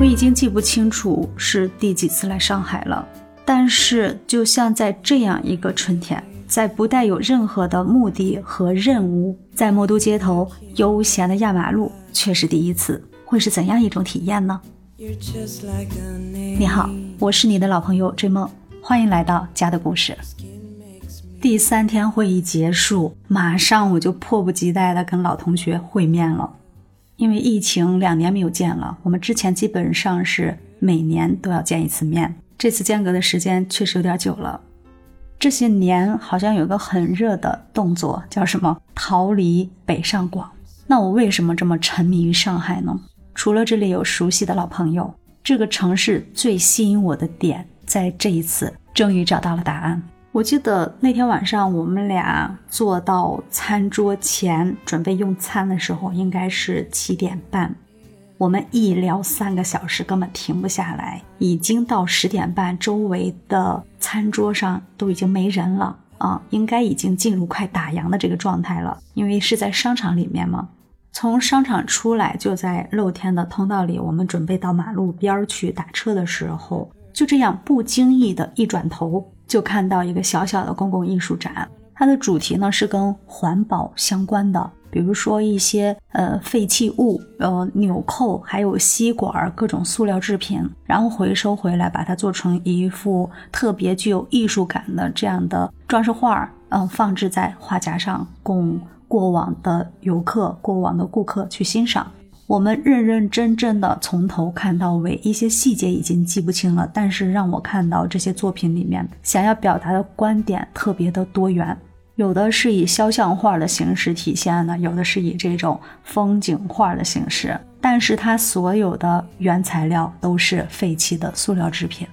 我已经记不清楚是第几次来上海了，但是就像在这样一个春天，在不带有任何的目的和任务，在魔都街头悠闲的压马路，却是第一次，会是怎样一种体验呢？你好，我是你的老朋友追梦，欢迎来到家的故事。第三天会议结束，马上我就迫不及待的跟老同学会面了。因为疫情两年没有见了，我们之前基本上是每年都要见一次面，这次间隔的时间确实有点久了。这些年好像有个很热的动作，叫什么“逃离北上广”。那我为什么这么沉迷于上海呢？除了这里有熟悉的老朋友，这个城市最吸引我的点，在这一次终于找到了答案。我记得那天晚上，我们俩坐到餐桌前准备用餐的时候，应该是七点半。我们一聊三个小时，根本停不下来。已经到十点半，周围的餐桌上都已经没人了啊，应该已经进入快打烊的这个状态了。因为是在商场里面嘛，从商场出来就在露天的通道里。我们准备到马路边去打车的时候，就这样不经意的一转头。就看到一个小小的公共艺术展，它的主题呢是跟环保相关的，比如说一些呃废弃物、呃纽扣，还有吸管、各种塑料制品，然后回收回来，把它做成一幅特别具有艺术感的这样的装饰画儿，嗯，放置在画架上，供过往的游客、过往的顾客去欣赏。我们认认真真的从头看到尾，一些细节已经记不清了，但是让我看到这些作品里面想要表达的观点特别的多元，有的是以肖像画的形式体现的，有的是以这种风景画的形式，但是它所有的原材料都是废弃的塑料制品。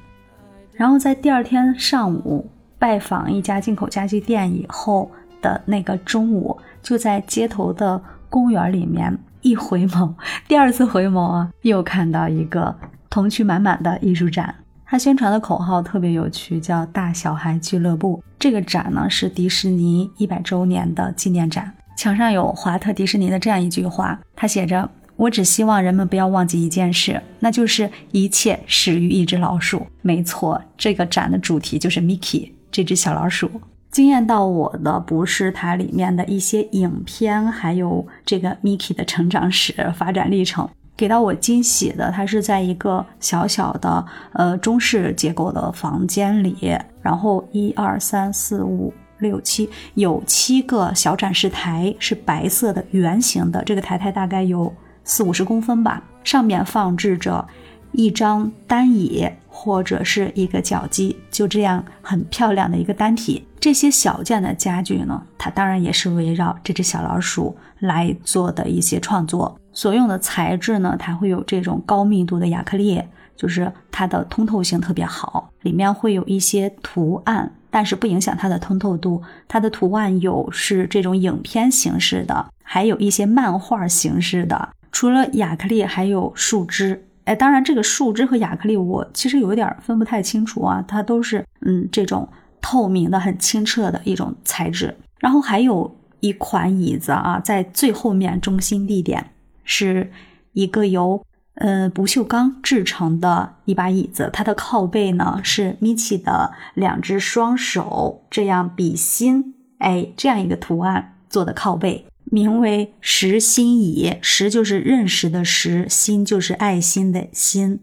然后在第二天上午拜访一家进口家具店以后的那个中午，就在街头的公园里面。一回眸，第二次回眸啊，又看到一个童趣满满的艺术展。他宣传的口号特别有趣，叫“大小孩俱乐部”。这个展呢是迪士尼一百周年的纪念展，墙上有华特迪士尼的这样一句话，他写着：“我只希望人们不要忘记一件事，那就是一切始于一只老鼠。”没错，这个展的主题就是 Mickey 这只小老鼠。惊艳到我的不是它里面的一些影片，还有这个 Mickey 的成长史、发展历程。给到我惊喜的，它是在一个小小的呃中式结构的房间里，然后一二三四五六七，有七个小展示台，是白色的圆形的，这个台台大概有四五十公分吧，上面放置着。一张单椅或者是一个脚机，就这样很漂亮的一个单体。这些小件的家具呢，它当然也是围绕这只小老鼠来做的一些创作。所用的材质呢，它会有这种高密度的亚克力，就是它的通透性特别好。里面会有一些图案，但是不影响它的通透度。它的图案有是这种影片形式的，还有一些漫画形式的。除了亚克力，还有树枝。哎，当然，这个树脂和亚克力我其实有一点分不太清楚啊，它都是嗯这种透明的、很清澈的一种材质。然后还有一款椅子啊，在最后面中心地点是一个由呃不锈钢制成的一把椅子，它的靠背呢是米奇的两只双手这样比心，哎，这样一个图案做的靠背。名为识心椅，识就是认识的识，心就是爱心的心。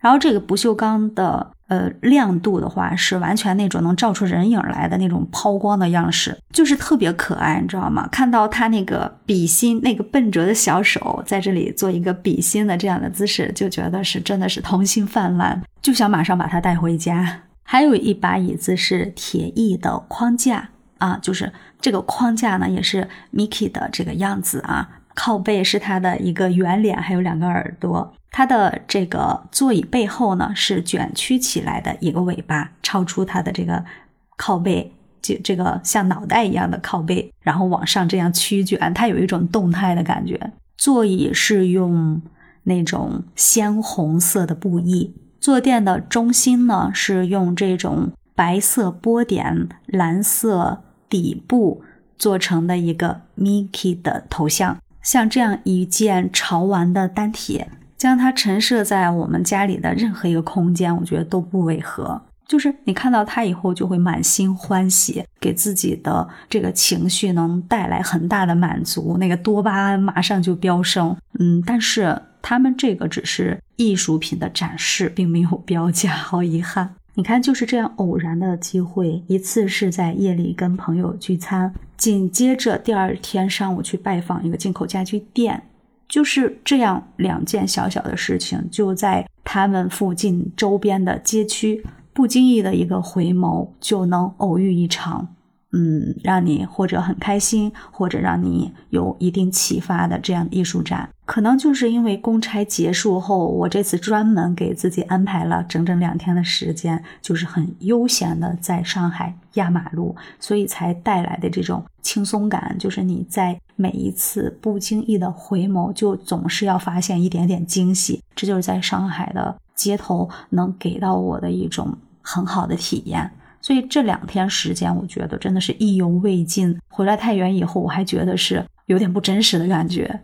然后这个不锈钢的呃亮度的话，是完全那种能照出人影来的那种抛光的样式，就是特别可爱，你知道吗？看到他那个比心，那个笨拙的小手在这里做一个比心的这样的姿势，就觉得是真的是童心泛滥，就想马上把它带回家。还有一把椅子是铁艺的框架。啊，就是这个框架呢，也是 Mickey 的这个样子啊。靠背是它的一个圆脸，还有两个耳朵。它的这个座椅背后呢，是卷曲起来的一个尾巴，超出它的这个靠背，就这个像脑袋一样的靠背，然后往上这样曲卷，它有一种动态的感觉。座椅是用那种鲜红色的布艺，坐垫的中心呢是用这种白色波点，蓝色。底部做成的一个 Mickey 的头像，像这样一件潮玩的单体，将它陈设在我们家里的任何一个空间，我觉得都不违和。就是你看到它以后，就会满心欢喜，给自己的这个情绪能带来很大的满足，那个多巴胺马上就飙升。嗯，但是他们这个只是艺术品的展示，并没有标价，好遗憾。你看，就是这样偶然的机会，一次是在夜里跟朋友聚餐，紧接着第二天上午去拜访一个进口家具店，就是这样两件小小的事情，就在他们附近周边的街区，不经意的一个回眸，就能偶遇一场。嗯，让你或者很开心，或者让你有一定启发的这样的艺术展，可能就是因为公差结束后，我这次专门给自己安排了整整两天的时间，就是很悠闲的在上海压马路，所以才带来的这种轻松感，就是你在每一次不经意的回眸，就总是要发现一点点惊喜，这就是在上海的街头能给到我的一种很好的体验。所以这两天时间，我觉得真的是意犹未尽。回来太原以后，我还觉得是有点不真实的感觉，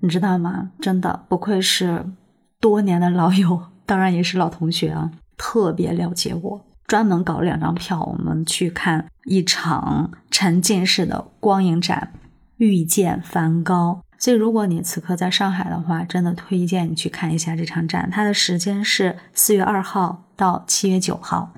你知道吗？真的不愧是多年的老友，当然也是老同学啊，特别了解我。专门搞了两张票，我们去看一场沉浸式的光影展《遇见梵高》。所以如果你此刻在上海的话，真的推荐你去看一下这场展。它的时间是四月二号到七月九号。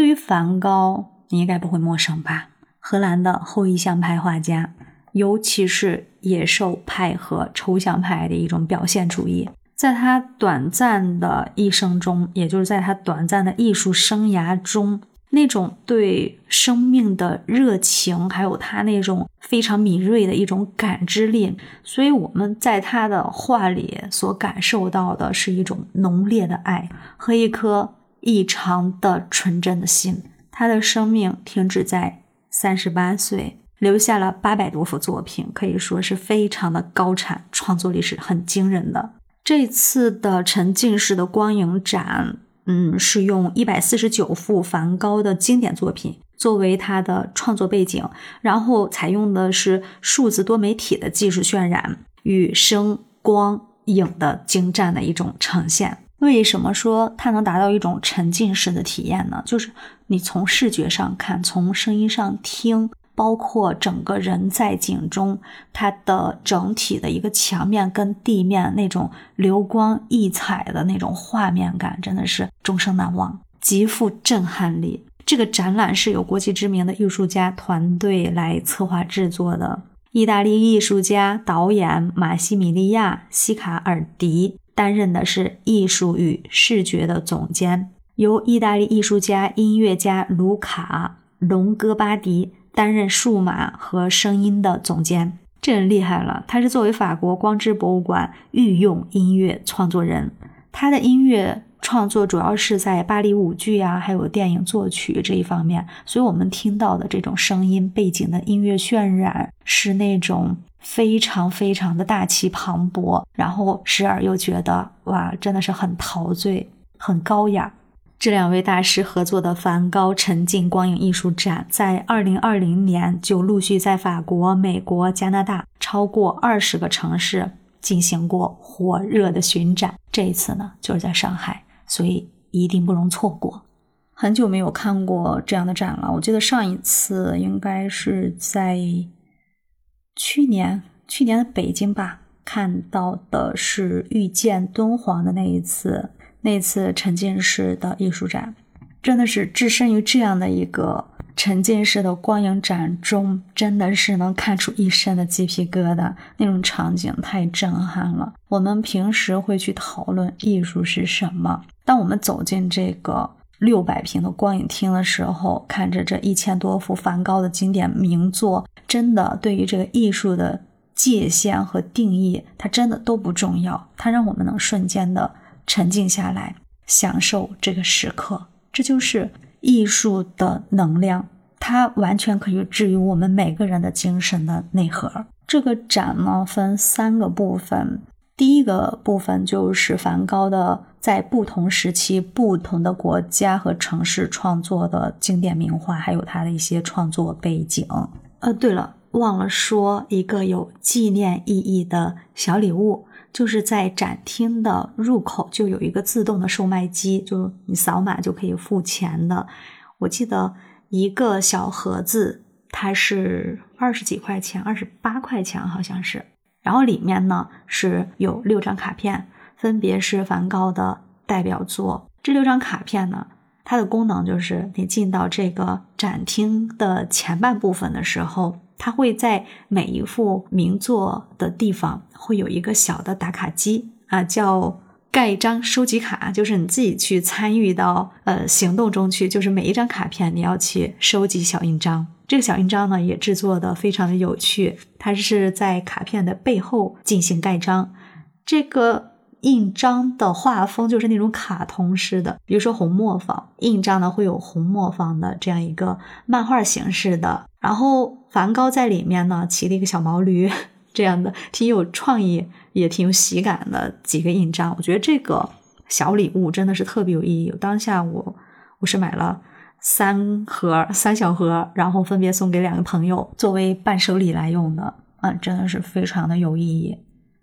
对于梵高，你应该不会陌生吧？荷兰的后意象派画家，尤其是野兽派和抽象派的一种表现主义。在他短暂的一生中，也就是在他短暂的艺术生涯中，那种对生命的热情，还有他那种非常敏锐的一种感知力，所以我们在他的画里所感受到的是一种浓烈的爱和一颗。异常的纯真的心，他的生命停止在三十八岁，留下了八百多幅作品，可以说是非常的高产，创作力是很惊人的。这次的沉浸式的光影展，嗯，是用一百四十九幅梵高的经典作品作为他的创作背景，然后采用的是数字多媒体的技术渲染与声光影的精湛的一种呈现。为什么说它能达到一种沉浸式的体验呢？就是你从视觉上看，从声音上听，包括整个人在景中，它的整体的一个墙面跟地面那种流光溢彩的那种画面感，真的是终生难忘，极富震撼力。这个展览是由国际知名的艺术家团队来策划制作的，意大利艺术家导演马西米利亚·西卡尔迪。担任的是艺术与视觉的总监，由意大利艺术家、音乐家卢卡·隆戈巴迪担任数码和声音的总监。这人厉害了，他是作为法国光之博物馆御用音乐创作人，他的音乐创作主要是在芭蕾舞剧啊，还有电影作曲这一方面，所以我们听到的这种声音背景的音乐渲染是那种。非常非常的大气磅礴，然后时而又觉得哇，真的是很陶醉、很高雅。这两位大师合作的梵高沉浸光影艺术展，在二零二零年就陆续在法国、美国、加拿大超过二十个城市进行过火热的巡展。这一次呢，就是在上海，所以一定不容错过。很久没有看过这样的展了，我记得上一次应该是在。去年，去年的北京吧，看到的是遇见敦煌的那一次，那次沉浸式的艺术展，真的是置身于这样的一个沉浸式的光影展中，真的是能看出一身的鸡皮疙瘩，那种场景太震撼了。我们平时会去讨论艺术是什么，当我们走进这个。六百平的光影厅的时候，看着这一千多幅梵高的经典名作，真的对于这个艺术的界限和定义，它真的都不重要。它让我们能瞬间的沉静下来，享受这个时刻。这就是艺术的能量，它完全可以治愈我们每个人的精神的内核。这个展呢，分三个部分。第一个部分就是梵高的在不同时期、不同的国家和城市创作的经典名画，还有他的一些创作背景。呃，对了，忘了说一个有纪念意义的小礼物，就是在展厅的入口就有一个自动的售卖机，就你扫码就可以付钱的。我记得一个小盒子它是二十几块钱，二十八块钱好像是。然后里面呢是有六张卡片，分别是梵高的代表作。这六张卡片呢，它的功能就是你进到这个展厅的前半部分的时候。它会在每一幅名作的地方会有一个小的打卡机啊，叫盖章收集卡，就是你自己去参与到呃行动中去，就是每一张卡片你要去收集小印章。这个小印章呢也制作的非常的有趣，它是在卡片的背后进行盖章。这个印章的画风就是那种卡通式的，比如说红磨坊印章呢会有红磨坊的这样一个漫画形式的，然后。梵高在里面呢，骑了一个小毛驴，这样的挺有创意，也挺有喜感的几个印章。我觉得这个小礼物真的是特别有意义。当下我我是买了三盒三小盒，然后分别送给两个朋友作为伴手礼来用的。嗯，真的是非常的有意义。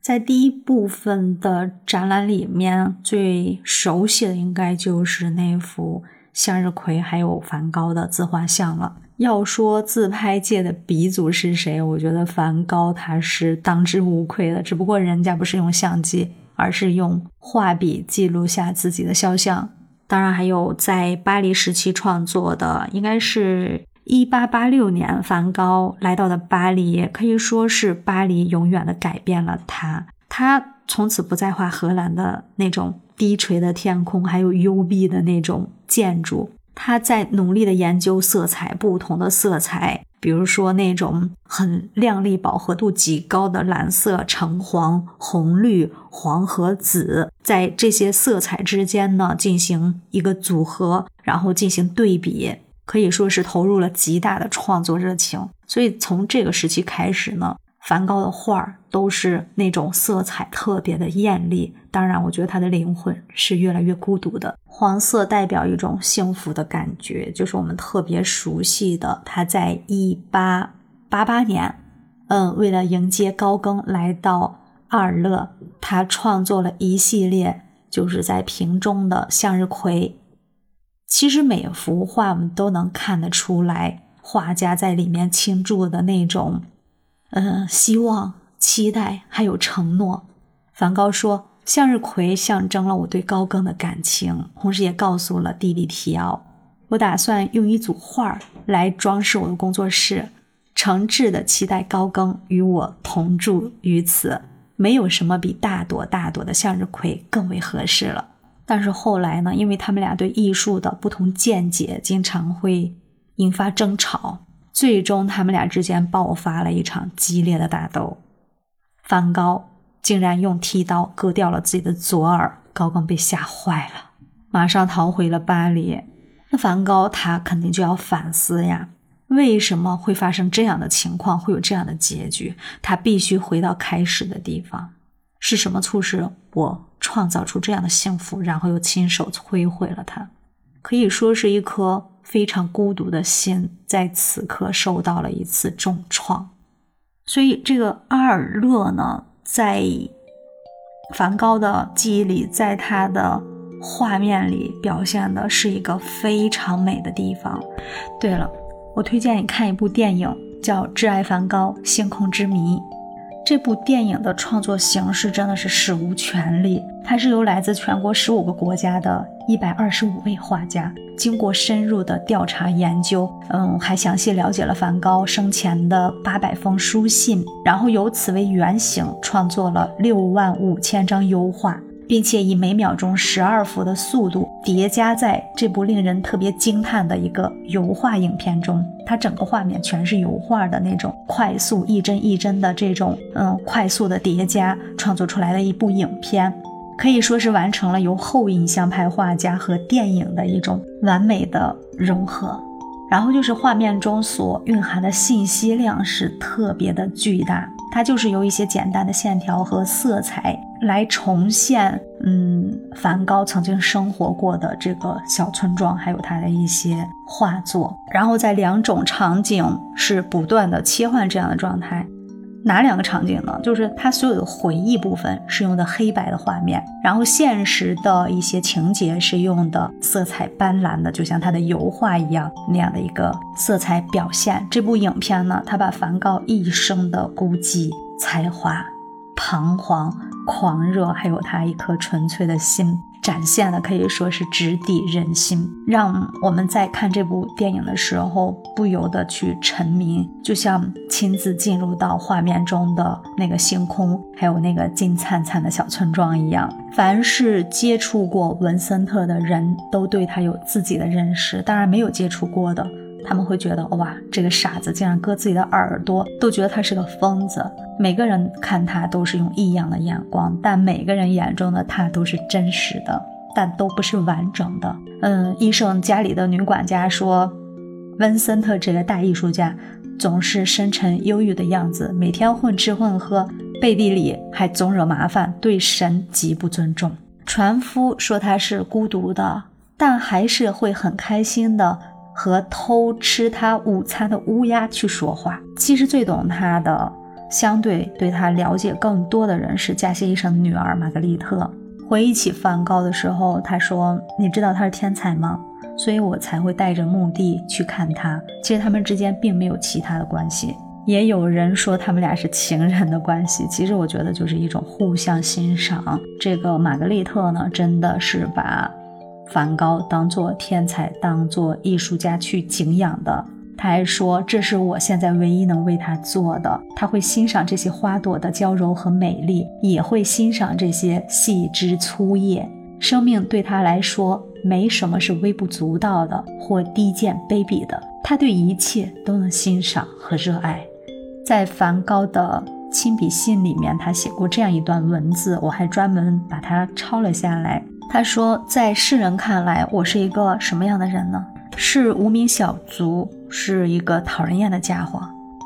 在第一部分的展览里面，最熟悉的应该就是那幅向日葵还有梵高的自画像了。要说自拍界的鼻祖是谁，我觉得梵高他是当之无愧的。只不过人家不是用相机，而是用画笔记录下自己的肖像。当然还有在巴黎时期创作的，应该是一八八六年，梵高来到了巴黎，可以说是巴黎永远的改变了他。他从此不再画荷兰的那种低垂的天空，还有幽闭的那种建筑。他在努力的研究色彩，不同的色彩，比如说那种很亮丽、饱和度极高的蓝色、橙黄、红绿、黄和紫，在这些色彩之间呢进行一个组合，然后进行对比，可以说是投入了极大的创作热情。所以从这个时期开始呢。梵高的画儿都是那种色彩特别的艳丽，当然，我觉得他的灵魂是越来越孤独的。黄色代表一种幸福的感觉，就是我们特别熟悉的。他在一八八八年，嗯，为了迎接高更来到阿尔勒，他创作了一系列就是在瓶中的向日葵。其实每幅画我们都能看得出来，画家在里面倾注的那种。嗯，希望、期待还有承诺。梵高说：“向日葵象征了我对高更的感情，同时也告诉了弟弟提奥，我打算用一组画来装饰我的工作室，诚挚的期待高更与我同住于此。没有什么比大朵大朵的向日葵更为合适了。”但是后来呢？因为他们俩对艺术的不同见解，经常会引发争吵。最终，他们俩之间爆发了一场激烈的打斗。梵高竟然用剃刀割掉了自己的左耳，高更被吓坏了，马上逃回了巴黎。那梵高他肯定就要反思呀，为什么会发生这样的情况，会有这样的结局？他必须回到开始的地方，是什么促使我创造出这样的幸福，然后又亲手摧毁了它？可以说是一颗。非常孤独的心在此刻受到了一次重创，所以这个阿尔勒呢，在梵高的记忆里，在他的画面里表现的是一个非常美的地方。对了，我推荐你看一部电影，叫《挚爱梵高：星空之谜》。这部电影的创作形式真的是史无前例，它是由来自全国十五个国家的一百二十五位画家，经过深入的调查研究，嗯，还详细了解了梵高生前的八百封书信，然后由此为原型创作了六万五千张油画。并且以每秒钟十二幅的速度叠加在这部令人特别惊叹的一个油画影片中，它整个画面全是油画的那种快速一帧一帧的这种嗯快速的叠加创作出来的一部影片，可以说是完成了由后印象派画家和电影的一种完美的融合。然后就是画面中所蕴含的信息量是特别的巨大，它就是由一些简单的线条和色彩。来重现，嗯，梵高曾经生活过的这个小村庄，还有他的一些画作。然后在两种场景是不断的切换这样的状态。哪两个场景呢？就是他所有的回忆部分是用的黑白的画面，然后现实的一些情节是用的色彩斑斓的，就像他的油画一样那样的一个色彩表现。这部影片呢，他把梵高一生的孤寂、才华、彷徨、狂热，还有他一颗纯粹的心。展现的可以说是直抵人心，让我们在看这部电影的时候不由得去沉迷，就像亲自进入到画面中的那个星空，还有那个金灿灿的小村庄一样。凡是接触过文森特的人都对他有自己的认识，当然没有接触过的。他们会觉得哇，这个傻子竟然割自己的耳朵，都觉得他是个疯子。每个人看他都是用异样的眼光，但每个人眼中的他都是真实的，但都不是完整的。嗯，医生家里的女管家说，温森特这个大艺术家总是深沉忧郁的样子，每天混吃混喝，背地里还总惹麻烦，对神极不尊重。船夫说他是孤独的，但还是会很开心的。和偷吃他午餐的乌鸦去说话。其实最懂他的，相对对他了解更多的人是加西医生的女儿玛格丽特。回忆起梵高的时候，他说：“你知道他是天才吗？所以我才会带着目的去看他。其实他们之间并没有其他的关系。也有人说他们俩是情人的关系。其实我觉得就是一种互相欣赏。这个玛格丽特呢，真的是把。”梵高当做天才，当做艺术家去敬仰的。他还说：“这是我现在唯一能为他做的。”他会欣赏这些花朵的娇柔和美丽，也会欣赏这些细枝粗叶。生命对他来说，没什么是微不足道的或低贱卑鄙的。他对一切都能欣赏和热爱。在梵高的亲笔信里面，他写过这样一段文字，我还专门把它抄了下来。他说，在世人看来，我是一个什么样的人呢？是无名小卒，是一个讨人厌的家伙。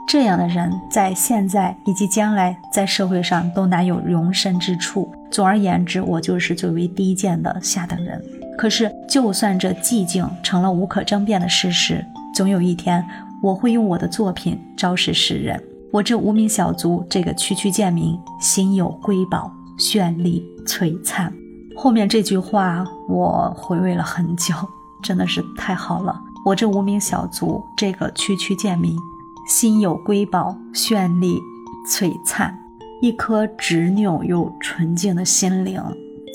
这样的人在现在以及将来在社会上都难有容身之处。总而言之，我就是最为低贱的下等人。可是，就算这寂静成了无可争辩的事实，总有一天我会用我的作品昭示世人：我这无名小卒，这个区区贱民，心有瑰宝，绚丽璀璨。后面这句话我回味了很久，真的是太好了。我这无名小卒，这个区区贱民，心有瑰宝，绚丽璀璨，一颗执拗又纯净的心灵，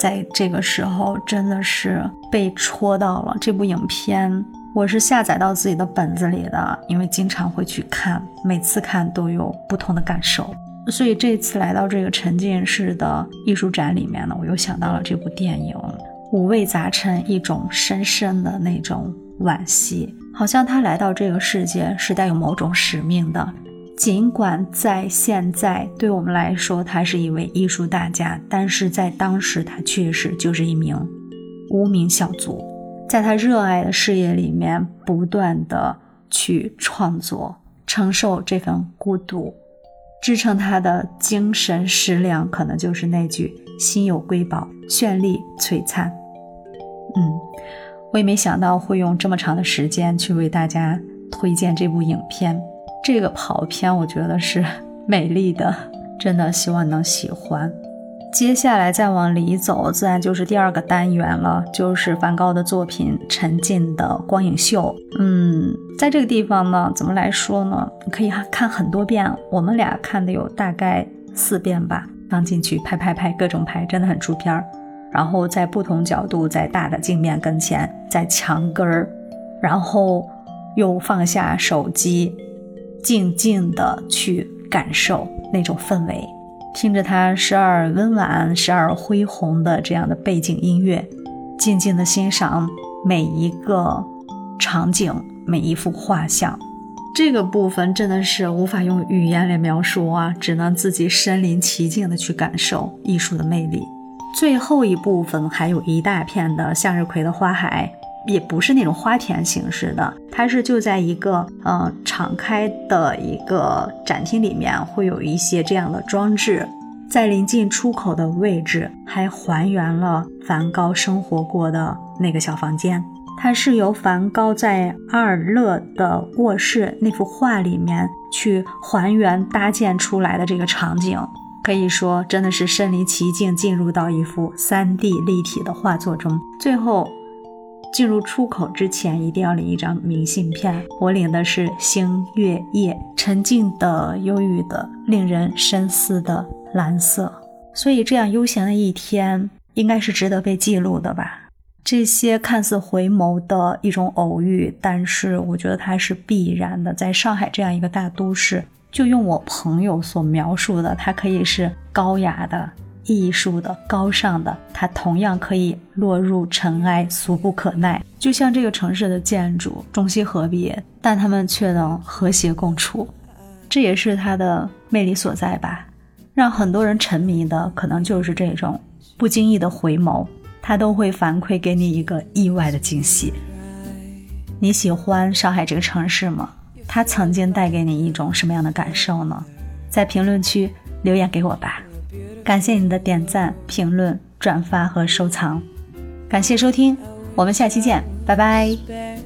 在这个时候真的是被戳到了。这部影片我是下载到自己的本子里的，因为经常会去看，每次看都有不同的感受。所以这次来到这个沉浸式的艺术展里面呢，我又想到了这部电影，五味杂陈，一种深深的那种惋惜，好像他来到这个世界是带有某种使命的。尽管在现在对我们来说他是一位艺术大家，但是在当时他确实就是一名无名小卒，在他热爱的事业里面不断的去创作，承受这份孤独。支撑他的精神食粮，可能就是那句“心有瑰宝，绚丽璀璨”。嗯，我也没想到会用这么长的时间去为大家推荐这部影片。这个跑片，我觉得是 美丽的，真的希望能喜欢。接下来再往里走，自然就是第二个单元了，就是梵高的作品《沉浸的光影秀》。嗯，在这个地方呢，怎么来说呢？可以看很多遍，我们俩看的有大概四遍吧。刚进去拍拍拍，各种拍，真的很出片儿。然后在不同角度，在大的镜面跟前，在墙根儿，然后又放下手机，静静的去感受那种氛围。听着它时而温婉、时而恢宏的这样的背景音乐，静静的欣赏每一个场景、每一幅画像，这个部分真的是无法用语言来描述啊，只能自己身临其境的去感受艺术的魅力。最后一部分还有一大片的向日葵的花海。也不是那种花田形式的，它是就在一个呃敞开的一个展厅里面，会有一些这样的装置，在临近出口的位置还还原了梵高生活过的那个小房间。它是由梵高在阿尔勒的卧室那幅画里面去还原搭建出来的这个场景，可以说真的是身临其境，进入到一幅 3D 立体的画作中。最后进入出口之前，一定要领一张明信片。我领的是星月夜，沉静的、忧郁的、令人深思的蓝色。所以这样悠闲的一天，应该是值得被记录的吧。这些看似回眸的一种偶遇，但是我觉得它是必然的。在上海这样一个大都市，就用我朋友所描述的，它可以是高雅的、艺术的、高尚的，它同样可以落入尘埃，俗不可耐。就像这个城市的建筑，中西合璧，但它们却能和谐共处，这也是它的魅力所在吧。让很多人沉迷的，可能就是这种不经意的回眸。它都会反馈给你一个意外的惊喜。你喜欢上海这个城市吗？它曾经带给你一种什么样的感受呢？在评论区留言给我吧。感谢你的点赞、评论、转发和收藏。感谢收听，我们下期见，拜拜。